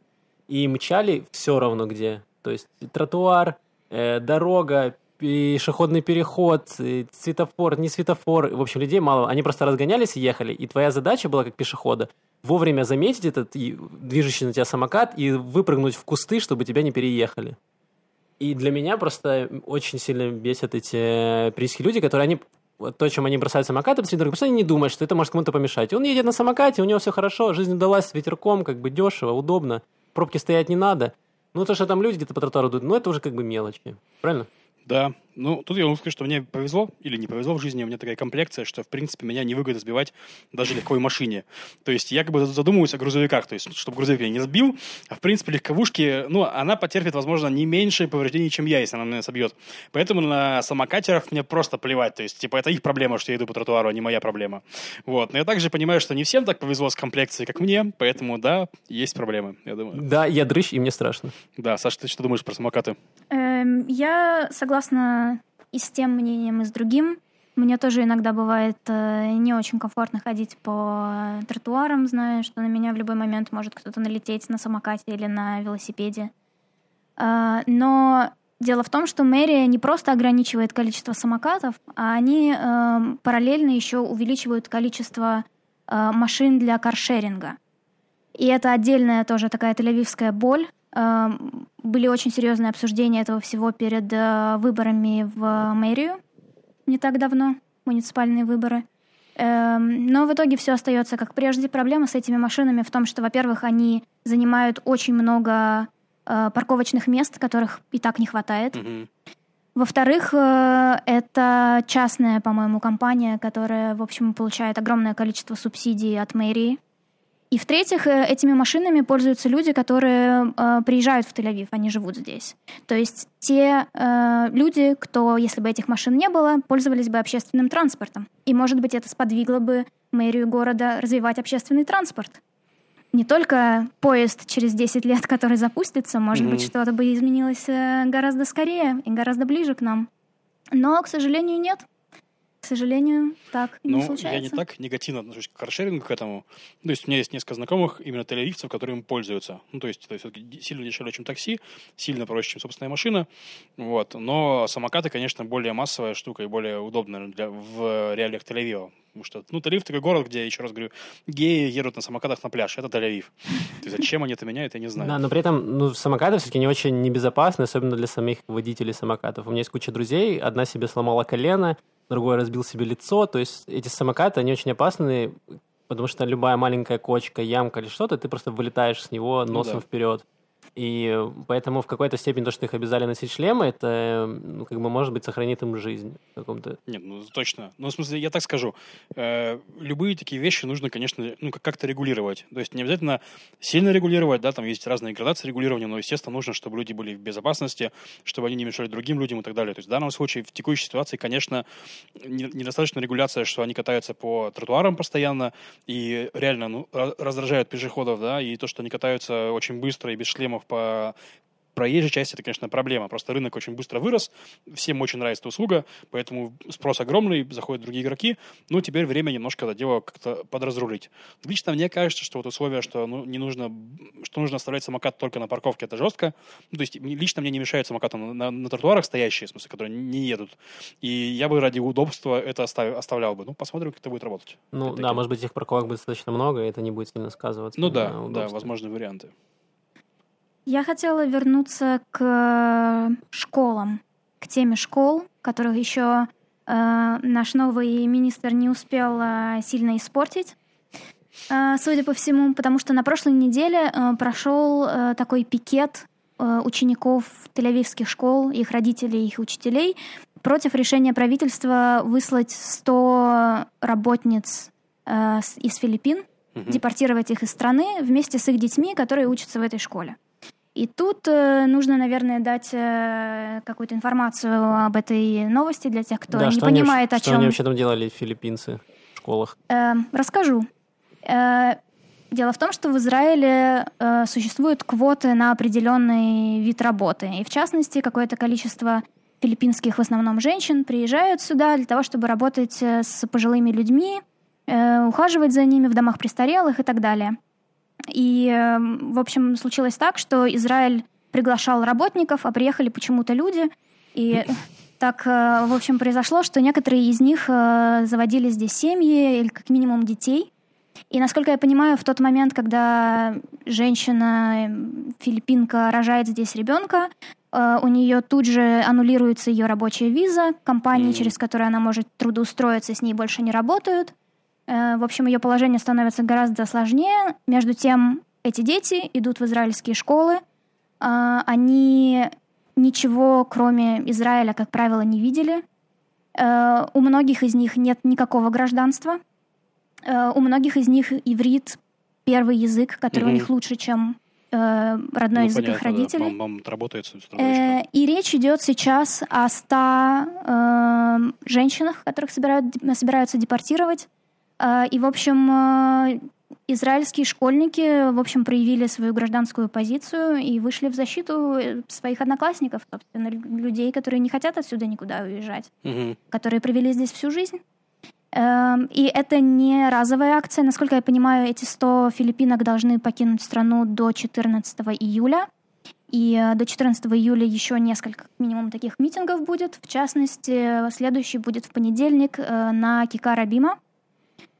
и мчали все равно где. То есть тротуар, э, дорога, пешеходный переход, э, светофор, не светофор. В общем, людей мало. Они просто разгонялись и ехали. И твоя задача была, как пешехода, вовремя заметить этот движущий на тебя самокат и выпрыгнуть в кусты, чтобы тебя не переехали. И для меня просто очень сильно бесят эти прийские люди, которые они то, чем они бросают самокаты посреди дороги, просто они не думают, что это может кому-то помешать. он едет на самокате, у него все хорошо, жизнь удалась ветерком, как бы дешево, удобно, пробки стоять не надо. Ну, то, что там люди где-то по тротуару идут, ну, это уже как бы мелочи. Правильно? Да, ну, тут я могу сказать, что мне повезло или не повезло в жизни, у меня такая комплекция, что, в принципе, меня не выгодно сбивать даже легковой машине. То есть я как бы задумываюсь о грузовиках, то есть чтобы грузовик меня не сбил, а, в принципе, легковушки, ну, она потерпит, возможно, не меньше повреждений, чем я, если она меня собьет. Поэтому на самокатерах мне просто плевать, то есть, типа, это их проблема, что я иду по тротуару, а не моя проблема. Вот, но я также понимаю, что не всем так повезло с комплекцией, как мне, поэтому, да, есть проблемы, я думаю. Да, я дрыщ, и мне страшно. Да, Саша, ты что думаешь про самокаты? Эм, я согласна и с тем мнением, и с другим. Мне тоже иногда бывает э, не очень комфортно ходить по тротуарам, зная, что на меня в любой момент может кто-то налететь на самокате или на велосипеде. Э, но дело в том, что мэрия не просто ограничивает количество самокатов, а они э, параллельно еще увеличивают количество э, машин для каршеринга. И это отдельная тоже такая тель боль, были очень серьезные обсуждения этого всего перед э, выборами в мэрию не так давно, муниципальные выборы. Эм, но в итоге все остается как прежде. Проблема с этими машинами в том, что, во-первых, они занимают очень много э, парковочных мест, которых и так не хватает. Mm-hmm. Во-вторых, э, это частная, по-моему, компания, которая, в общем, получает огромное количество субсидий от мэрии. И в-третьих, э, этими машинами пользуются люди, которые э, приезжают в Тель-Авив, они живут здесь. То есть те э, люди, кто, если бы этих машин не было, пользовались бы общественным транспортом. И, может быть, это сподвигло бы мэрию города развивать общественный транспорт. Не только поезд через 10 лет, который запустится, может mm-hmm. быть, что-то бы изменилось э, гораздо скорее и гораздо ближе к нам. Но, к сожалению, нет. К сожалению, так ну, не случается. я не так негативно отношусь к каршерингу, к этому. То есть у меня есть несколько знакомых, именно тель которые им пользуются. Ну, то есть это все-таки сильно дешевле, чем такси, сильно проще, чем собственная машина. Вот. Но самокаты, конечно, более массовая штука и более удобная для, в реалиях Тель-Авива. Потому что, ну, Тель-Авив такой город, где, еще раз говорю, геи едут на самокатах на пляж. Это Тель-Авив. То есть зачем они это меняют, я не знаю. Да, но при этом, ну, самокаты все-таки не очень небезопасны, особенно для самих водителей самокатов. У меня есть куча друзей, одна себе сломала колено, другой разбил себе лицо. То есть эти самокаты, они очень опасны, потому что любая маленькая кочка, ямка или что-то, ты просто вылетаешь с него носом ну, да. вперед. И поэтому в какой-то степени то, что их обязали носить шлемы, это, ну, как бы, может быть, сохранит им жизнь в каком-то... Нет, ну, точно. Ну, в смысле, я так скажу. Э, любые такие вещи нужно, конечно, ну, как-то регулировать. То есть не обязательно сильно регулировать, да, там есть разные градации регулирования, но, естественно, нужно, чтобы люди были в безопасности, чтобы они не мешали другим людям и так далее. То есть в данном случае, в текущей ситуации, конечно, недостаточно регуляция, что они катаются по тротуарам постоянно и реально ну, раздражают пешеходов, да, и то, что они катаются очень быстро и без шлемов по проезжей части это, конечно, проблема. Просто рынок очень быстро вырос, всем очень нравится эта услуга, поэтому спрос огромный, заходят другие игроки. Ну, теперь время немножко это дело как-то подразрулить. Лично мне кажется, что вот условие, что ну, не нужно, что нужно оставлять самокат только на парковке, это жестко. Ну, то есть лично мне не мешает самокаты на, на, на тротуарах стоящие, в смысле, которые не едут. И я бы ради удобства это оставил, оставлял бы. Ну, посмотрим, как это будет работать. Ну, да, может быть, этих парковок будет достаточно много, и это не будет сильно сказываться. Ну да, да, возможны варианты. Я хотела вернуться к э, школам, к теме школ, которых еще э, наш новый министр не успел э, сильно испортить, э, судя по всему, потому что на прошлой неделе э, прошел э, такой пикет э, учеников тель-авивских школ, их родителей, их учителей против решения правительства выслать 100 работниц э, из Филиппин депортировать их из страны вместе с их детьми, которые учатся в этой школе. И тут э, нужно, наверное, дать э, какую-то информацию об этой новости для тех, кто Да, не что они понимает, вообще- о Что чем. они вообще там делали, филиппинцы, в школах? Э, расскажу. Э, Дело в том, что в Израиле э, существуют квоты на определенный вид работы. И в частности, какое-то количество филиппинских в основном женщин приезжают сюда для того, чтобы работать э, с пожилыми людьми, э, ухаживать за ними в домах престарелых и так далее. И, э, в общем, случилось так, что Израиль приглашал работников, а приехали почему-то люди. И так, э, в общем, произошло, что некоторые из них э, заводили здесь семьи или как минимум детей. И, насколько я понимаю, в тот момент, когда женщина, м, филиппинка, рожает здесь ребенка, э, у нее тут же аннулируется ее рабочая виза, компании, Мгм. через которые она может трудоустроиться, с ней больше не работают. Э, В общем, ее положение становится гораздо сложнее. Между тем, эти дети идут в израильские школы. А, Они ничего, кроме Израиля, как правило, не видели. Э, У многих из них нет никакого гражданства. Э, У многих из них иврит первый язык, который у Мгм. них лучше, чем э, родной Ну, язык их понятно, да. родителей. Мам, мам утра Э, И речь идет сейчас о 100 э, женщинах, которых собирают, собираются депортировать. Э, И, в общем, э, израильские школьники, в общем, проявили свою гражданскую позицию и вышли в защиту э, своих одноклассников, собственно, лю- людей, которые не хотят отсюда никуда уезжать, Мгм. которые провели здесь всю жизнь. Эм, И это не разовая акция. Насколько я понимаю, эти 100 филиппинок должны покинуть страну до 14 июля. И э, до 14 июля еще несколько, минимум, таких митингов будет. В частности, следующий будет в понедельник на Кикара Бима.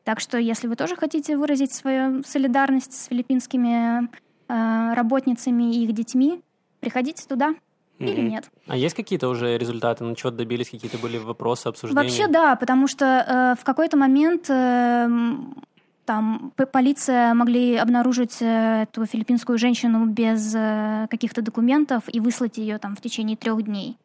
Так что, если вы тоже хотите выразить свою солидарность с филиппинскими э, работницами и их детьми, приходите туда или Мгм. нет. А есть какие-то уже результаты? Ну, чего добились? Какие-то были вопросы, обсуждения? Вообще да, потому что э, в какой-то момент э, там полиция могли обнаружить э, эту филиппинскую женщину без э, каких-то документов и выслать ее там в течение трех дней.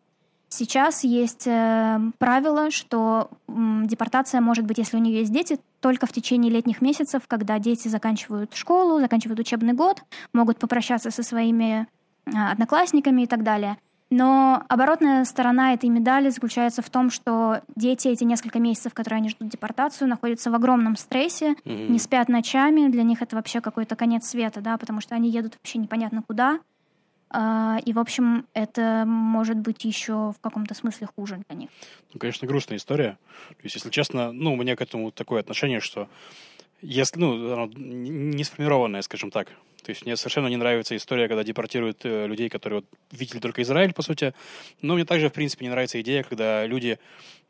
Сейчас есть э, правило, что депортация может быть, если у нее есть дети, только в течение летних месяцев, когда дети заканчивают школу, заканчивают учебный год, могут попрощаться со своими э, одноклассниками и так далее. Но оборотная сторона этой медали заключается в том, что дети эти несколько месяцев, которые они ждут депортацию, находятся в огромном стрессе, Мгм. не спят ночами, для них это вообще какой-то конец света, да, потому что они едут вообще непонятно куда. А, И, в общем, это может быть еще в каком-то смысле хуже для них. Ну, конечно, грустная история. То есть, если честно, ну, у меня к этому такое отношение, что если, ну, не сформированное, скажем так. То есть мне совершенно не нравится история, когда депортируют э, людей, которые вот видели только Израиль, по сути. Но мне также, в принципе, не нравится идея, когда люди,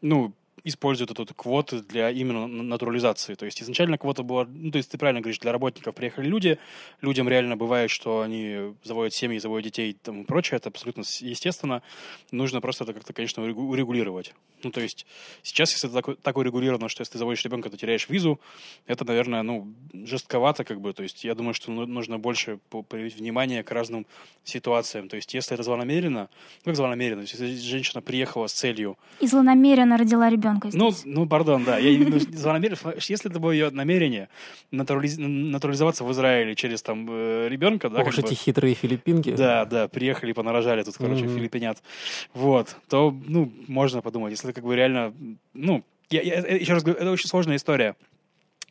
ну, используют эту вот квоты для именно на- натурализации. То есть изначально квота была, ну, то есть ты правильно говоришь, для работников приехали люди, людям реально бывает, что они заводят семьи, заводят детей и тому прочее, это абсолютно естественно. Нужно просто это как-то, конечно, урегу- урегулировать. Ну, то есть сейчас, если это так, так урегулировано, что если ты заводишь ребенка, то теряешь визу, это, наверное, ну, жестковато, как бы. То есть я думаю, что ну- нужно больше проявить внимание к разным ситуациям. То есть если это злонамеренно, ну, как злонамеренно, то есть если женщина приехала с целью И злонамеренно родила ребенка ну, здесь. ну, пардон, да. Я, ну, злонамеренно, если это было ее намерение натурализ- натурализоваться в Израиле через там э, ребенка, да, Ох бы- эти хитрые филиппинки. да, да, приехали, понарожали тут, короче, Мгм. филиппинят. Вот, то, ну, можно подумать, если как бы реально, ну, я, я- еще раз говорю, это очень сложная история.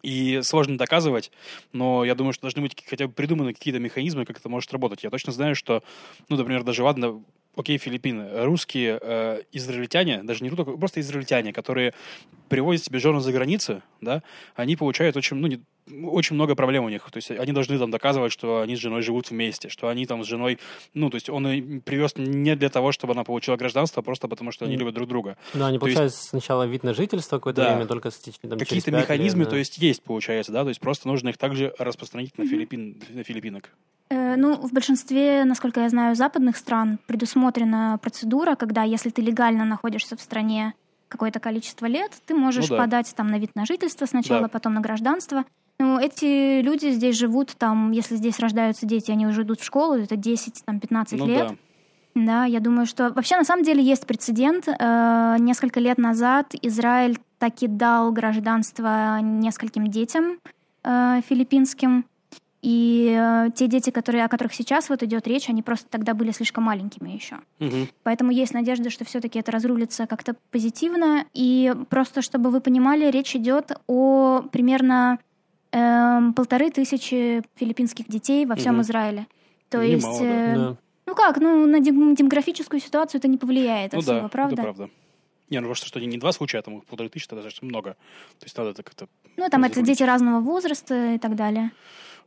И сложно доказывать, но я думаю, что должны быть хотя бы придуманы какие-то механизмы, как это может работать. Я точно знаю, что, ну, например, даже ладно, окей, Филиппины, русские э, израильтяне, даже не только, просто израильтяне, которые привозят себе жену за границы, да, они получают очень, ну, не- очень много проблем у них. То есть они должны там доказывать, что они с женой живут вместе, что они там с женой, ну, то есть он привез не для того, чтобы она получила гражданство, а просто потому что они любят друг друга. Ну, они То есть- получают сначала вид на жительство какое-то Да. время, только с там, Какие-то пять лет, механизмы, да. то есть есть, получается, да, то есть просто нужно их также распространить на, Филиппин, на филиппинок. Э, Ну, в большинстве, насколько я знаю, западных стран предусмотрена процедура, когда если ты легально находишься в стране какое-то количество лет, ты можешь Ну да. подать там на вид на жительство сначала, Да. потом на гражданство. Ну, эти люди здесь живут, там, если здесь рождаются дети, они уже идут в школу, это 10-15 Ну лет. да. Да, я думаю, что вообще на самом деле есть прецедент. Э, Несколько лет назад Израиль таки дал гражданство нескольким детям э, филиппинским. И э, те дети, которые, о которых сейчас вот идет речь, они просто тогда были слишком маленькими еще. Мгм. Поэтому есть надежда, что все-таки это разрулится как-то позитивно. И просто, чтобы вы понимали, речь идет о примерно эм, полторы тысячи филиппинских детей во всем Мгм. Израиле. То Немало, есть, э, Да. ну как, ну на дем- демографическую ситуацию это не повлияет Ну особо, да, правда? это правда. Не, ну просто что не два случая, а там полторы тысячи, это достаточно много. То есть надо это как-то... Ну там это дети разного возраста и так далее.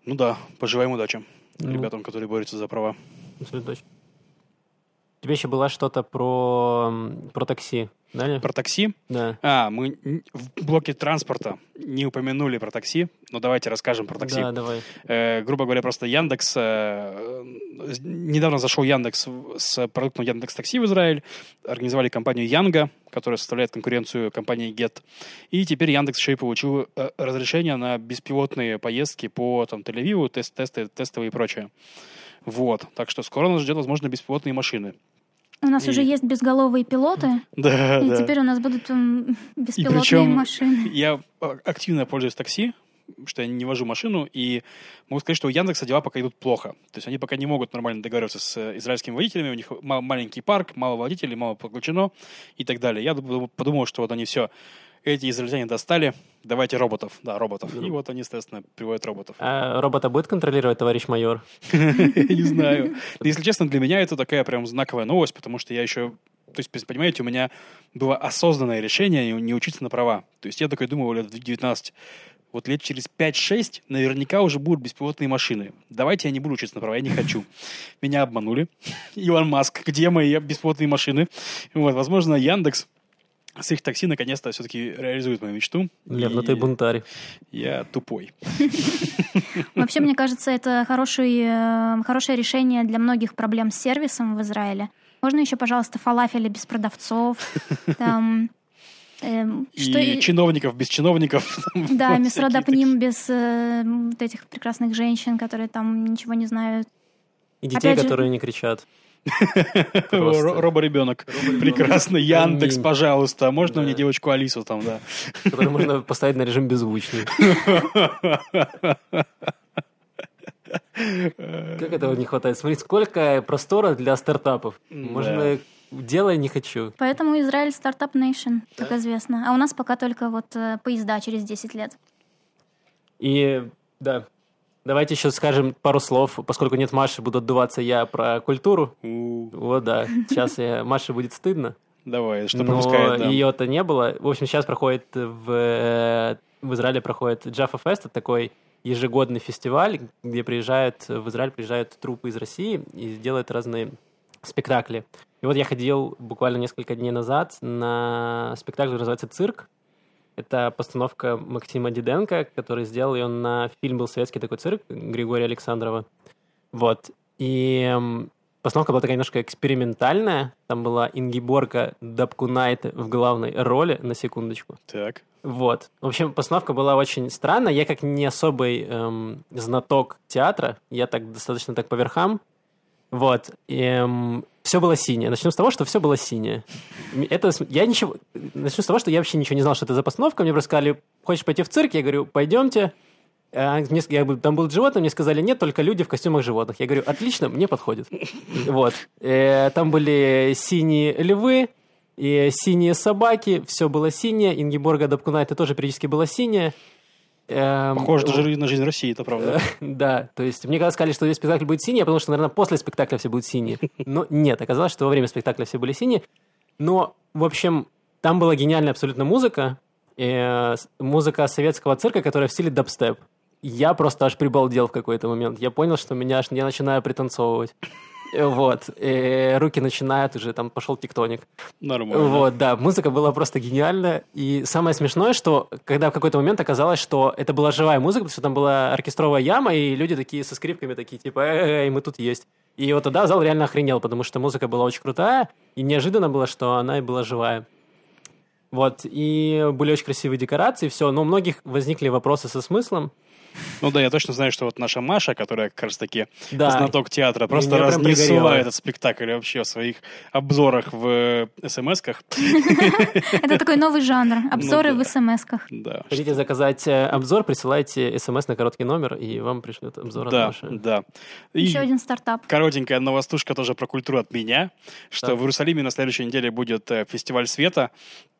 Ну да, пожелаем удачи Ну. ребятам, которые борются за права. Абсолютно точно. Тебя еще было что-то про, про такси, да? Про такси. Да. А, мы в блоке транспорта не упомянули про такси, но давайте расскажем про такси. Да, давай. Э, грубо говоря, просто Яндекс... э, недавно зашел Яндекс с продуктом Яндекс Такси в Израиль. Организовали компанию Янга, которая составляет конкуренцию компании Get. И теперь Яндекс еще и получил э, разрешение на беспилотные поездки по там, Тель-Авиву, тест, тесты, тестовые и прочее. Вот. Так что скоро нас ждет, возможно, беспилотные машины. У нас И- уже есть безголовые пилоты, Да, и да. теперь у нас будут м, беспилотные причем- машины. Я а, активно пользуюсь такси, что я не вожу машину, и могу сказать, что у Яндекса дела пока идут плохо. То есть они пока не могут нормально договариваться с э, израильскими водителями, у них ма- маленький парк, мало водителей, мало подключено и так далее. Я дум- подумал, что вот они все, эти израильтяне достали, давайте роботов. Да, роботов. И вот они, естественно, приводят роботов. А робота будет контролировать товарищ майор? Не знаю. Если честно, для меня это такая прям знаковая новость, потому что я еще... То есть, понимаете, у меня было осознанное решение не- не учиться на права. То есть я такой думал лет в 19, вот лет через 5-6 наверняка уже будут беспилотные машины. Давайте я не буду учиться на права, я не хочу. Меня обманули. Илон Маск, где мои беспилотные машины? Вот, возможно, Яндекс с их такси наконец-то все-таки реализует мою мечту. Лев, ну ты бунтарь. Я тупой. Вообще, мне кажется, это э, хорошее решение для многих проблем с сервисом в Израиле. Можно еще, пожалуйста, фалафели без продавцов, там, эм, что И и- чиновников без чиновников. да, всякие Дапним без э, вот этих прекрасных женщин, которые там ничего не знают. И детей, Опять же- которые не кричат. Роборебенок. Прекрасно. Яндекс, пожалуйста. Можно мне девочку Алису там, да? Которые можно поставить на режим беззвучный. Как этого не хватает? Смотри, сколько простора для стартапов. Можно делай не хочу. Поэтому Израиль стартап нейшн, как известно. А у нас пока только вот э, поезда через 10 лет. И да, давайте еще скажем пару слов, поскольку нет Маши, буду отдуваться я про культуру. Вот, да. Сейчас я, Маше будет стыдно. Давай, что пропускает, да. ее-то не было. В общем, сейчас проходит в, э, в Израиле проходит Jaffa Fest, это такой ежегодный фестиваль, где приезжают, в Израиль приезжают трупы из России и делают разные спектакли. И вот я ходил буквально несколько дней назад на спектакль, который называется «Цирк». Это постановка Максима Диденко, который сделал ее на фильм был советский такой цирк Григория Александрова. Вот. И постановка была такая немножко экспериментальная. Там была Ингиборга Дапкунайт в главной роли, на секундочку. Так. Вот. В общем, постановка была очень странная. Я как не особый эм, знаток театра, я так достаточно так по верхам. Вот. все было синее. Начнем с того, что все было синее. Это, я ничего... Начну с того, что я вообще ничего не знал, что это за постановка. Мне просто сказали, хочешь пойти в цирк? Я говорю, пойдемте. А, мне я там будут животные, мне сказали, нет, только люди в костюмах животных. Я говорю, отлично, мне подходит. Вот. Э, Там были синие львы, и синие собаки, все было синее. Ингеборга Дапкунайта тоже периодически было синее. Эм, Похоже даже на жизнь России, это правда. да, то есть мне когда сказали, что весь спектакль будет синий, я подумал, что, наверное, после спектакля все будут синие. Но нет, оказалось, что во время спектакля все были синие. Но, в общем, там была гениальная абсолютно музыка. э, музыка советского цирка, которая в стиле дабстеп. Я просто аж прибалдел в какой-то момент. Я понял, что меня аж, я начинаю пританцовывать. Вот. э, руки начинают уже, там пошел тектоник. Нормально. Вот, да, музыка была просто гениальная. И самое смешное, что когда в какой-то момент оказалось, что это была живая музыка, потому что там была оркестровая яма, и люди такие со скрипками такие, типа, эй, мы тут есть. И вот тогда зал реально охренел, потому что музыка была очень крутая, и неожиданно было, что она и была живая. Вот, и были очень красивые декорации, все, но у многих возникли вопросы со смыслом, Ну да, я точно знаю, что вот наша Маша, которая как раз таки Да. знаток театра, просто Меня разнесла этот спектакль вообще в своих обзорах в смс-ках. Это такой новый жанр. Обзоры Ну да. в смс-ках. Хотите заказать э, обзор, присылайте смс на короткий номер, и вам пришлют обзор от Да, Маши. да. Еще один стартап. коротенькая новостушка тоже про культуру от меня, что в Иерусалиме на следующей неделе будет э, фестиваль света.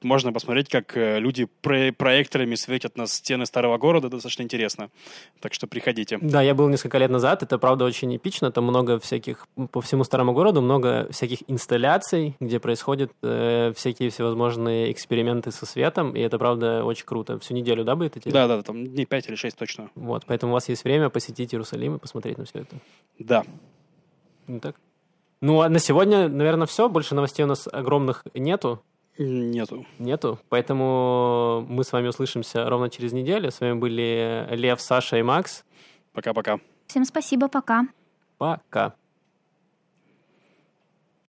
Можно посмотреть, как э, люди про- проекторами светят на стены старого города. Достаточно интересно. Так что приходите. Да, я был несколько лет назад, это правда очень эпично, там много всяких, по всему старому городу, много всяких инсталляций, где происходят э, всякие всевозможные эксперименты со светом, и это правда очень круто. Всю неделю, да, будет идти? Да, да, там дней 5 или 6 точно. Вот, поэтому у вас есть время посетить Иерусалим и посмотреть на все это. Да. Ну так. Ну, а на сегодня, наверное, все. Больше новостей у нас огромных нету. Нету. Нету. Поэтому мы с вами услышимся ровно через неделю. С вами были Лев, Саша и Макс. Пока-пока. Всем спасибо, пока. Пока.